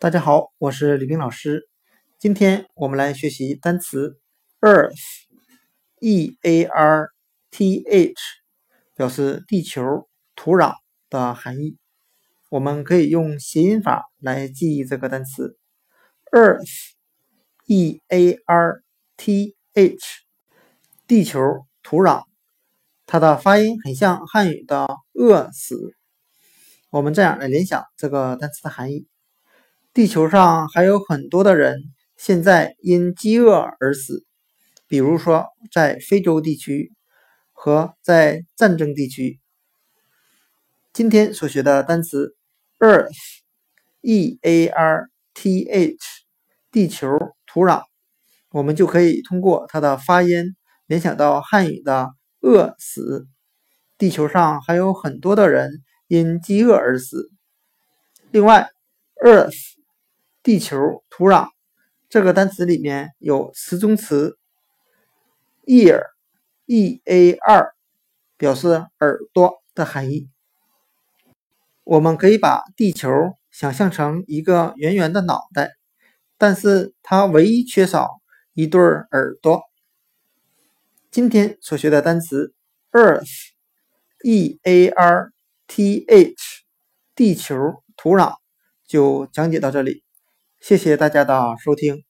大家好，我是李冰老师。今天我们来学习单词 earth，e a r t h，表示地球、土壤的含义。我们可以用谐音法来记忆这个单词 earth，e a r t h，地球、土壤。它的发音很像汉语的饿死。我们这样来联想这个单词的含义：地球上还有很多的人现在因饥饿而死，比如说在非洲地区和在战争地区。今天所学的单词 earth，e a r t h，地球、土壤，我们就可以通过它的发音联想到汉语的饿死。地球上还有很多的人。因饥饿而死。另外，earth 地球、土壤这个单词里面有词中词 ear e a r 表示耳朵的含义。我们可以把地球想象成一个圆圆的脑袋，但是它唯一缺少一对耳朵。今天所学的单词 earth e a r。T H，地球土壤就讲解到这里，谢谢大家的收听。